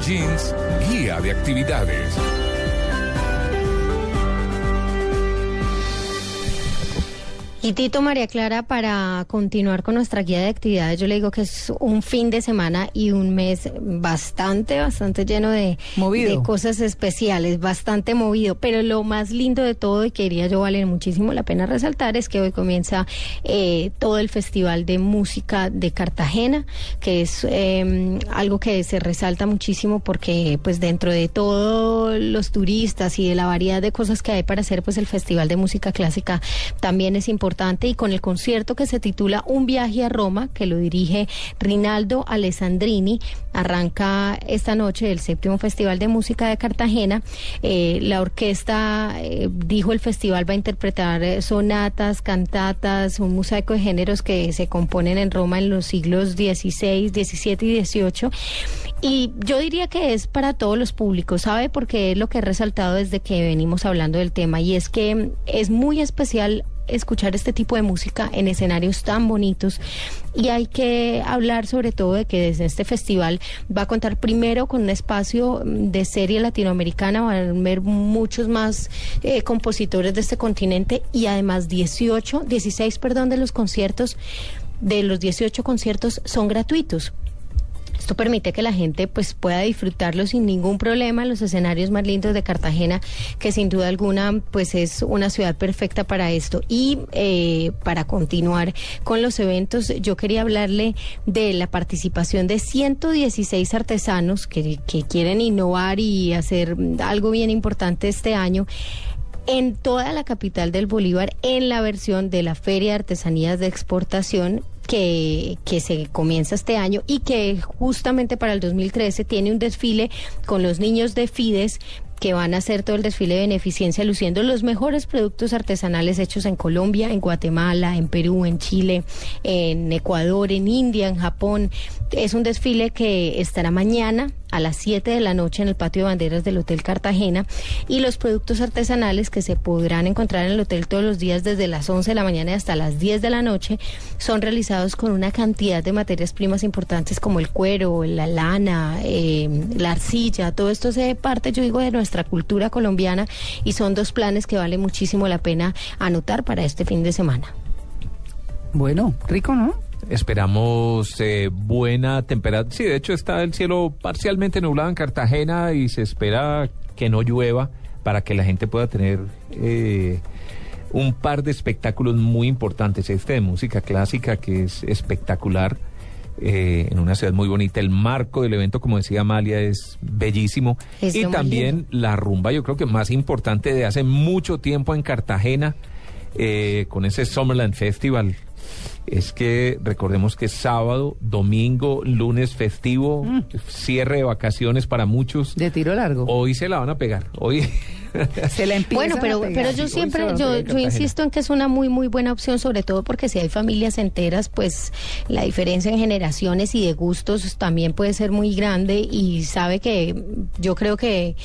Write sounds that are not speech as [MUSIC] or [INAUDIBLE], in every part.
Jeans, guía de actividades. Y Tito María Clara, para continuar con nuestra guía de actividades, yo le digo que es un fin de semana y un mes bastante, bastante lleno de, de cosas especiales, bastante movido. Pero lo más lindo de todo, y quería yo valer muchísimo la pena resaltar, es que hoy comienza eh, todo el Festival de Música de Cartagena, que es em, algo que se resalta muchísimo porque pues dentro de todos los turistas y de la variedad de cosas que hay para hacer, pues el Festival de Música Clásica también es importante y con el concierto que se titula Un viaje a Roma, que lo dirige Rinaldo Alessandrini. Arranca esta noche el séptimo Festival de Música de Cartagena. Eh, la orquesta, eh, dijo el festival, va a interpretar eh, sonatas, cantatas, un mosaico de géneros que se componen en Roma en los siglos XVI, XVII y XVIII. Y yo diría que es para todos los públicos, ¿sabe? Porque es lo que he resaltado desde que venimos hablando del tema y es que es muy especial escuchar este tipo de música en escenarios tan bonitos y hay que hablar sobre todo de que desde este festival va a contar primero con un espacio de serie latinoamericana, van a ver muchos más eh, compositores de este continente y además 18, 16, perdón, de los conciertos, de los 18 conciertos son gratuitos. Esto permite que la gente pues pueda disfrutarlo sin ningún problema los escenarios más lindos de Cartagena, que sin duda alguna pues es una ciudad perfecta para esto. Y eh, para continuar con los eventos, yo quería hablarle de la participación de 116 artesanos que, que quieren innovar y hacer algo bien importante este año en toda la capital del Bolívar en la versión de la Feria de Artesanías de Exportación que, que se comienza este año y que justamente para el 2013 tiene un desfile con los niños de Fides que van a hacer todo el desfile de beneficencia luciendo los mejores productos artesanales hechos en Colombia, en Guatemala, en Perú, en Chile, en Ecuador, en India, en Japón. Es un desfile que estará mañana a las 7 de la noche en el patio de banderas del Hotel Cartagena y los productos artesanales que se podrán encontrar en el hotel todos los días desde las 11 de la mañana hasta las 10 de la noche son realizados con una cantidad de materias primas importantes como el cuero, la lana, eh, la arcilla, todo esto se parte, yo digo, de nuestra cultura colombiana y son dos planes que vale muchísimo la pena anotar para este fin de semana. Bueno, rico, ¿no? Esperamos eh, buena temperatura. Sí, de hecho está el cielo parcialmente nublado en Cartagena y se espera que no llueva para que la gente pueda tener eh, un par de espectáculos muy importantes. Este de música clásica que es espectacular. Eh, en una ciudad muy bonita. El marco del evento, como decía Amalia, es bellísimo. y también la rumba, yo creo que más importante de hace mucho tiempo en Cartagena, con ese Summerland Festival es que recordemos que es sábado, domingo, lunes festivo, mm. cierre de vacaciones para muchos. De tiro largo. Hoy se la van a pegar. Hoy se la Bueno, pero, pero yo siempre, yo, yo insisto en que es una muy, muy buena opción, sobre todo porque si hay familias enteras, pues la diferencia en generaciones y de gustos también puede ser muy grande y sabe que yo creo que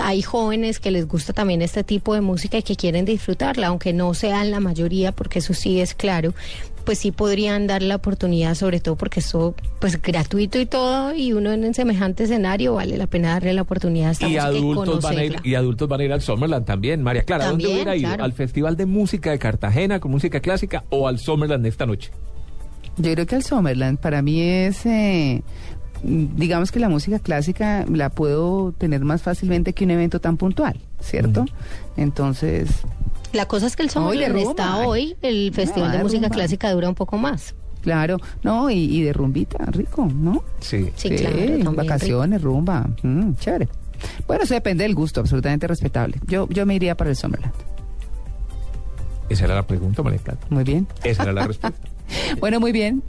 hay jóvenes que les gusta también este tipo de música y que quieren disfrutarla, aunque no sean la mayoría, porque eso sí es claro, pues sí podrían dar la oportunidad, sobre todo porque eso, pues gratuito y todo, y uno en semejante escenario vale la pena darle la oportunidad a esta y adultos van a ir Y adultos van a ir al Summerland también, María Clara. ¿Dónde hubiera ido? ¿Al Festival de Música de Cartagena con música clásica o al Summerland esta noche? Yo creo que al Summerland para mí es... Eh, digamos que la música clásica la puedo tener más fácilmente que un evento tan puntual, ¿cierto? Entonces, la cosa es que el Summerland está hoy, el Festival de Música Clásica dura un poco más. Claro, no, y, de rumbita, rico, ¿no? Sí. Sí, claro. Vacaciones, rumba, mm, chévere. Bueno, eso depende del gusto, absolutamente respetable. Yo, yo me iría para el Summerland. Esa era la pregunta, María Muy bien. Esa era la [LAUGHS] respuesta. bueno, muy bien.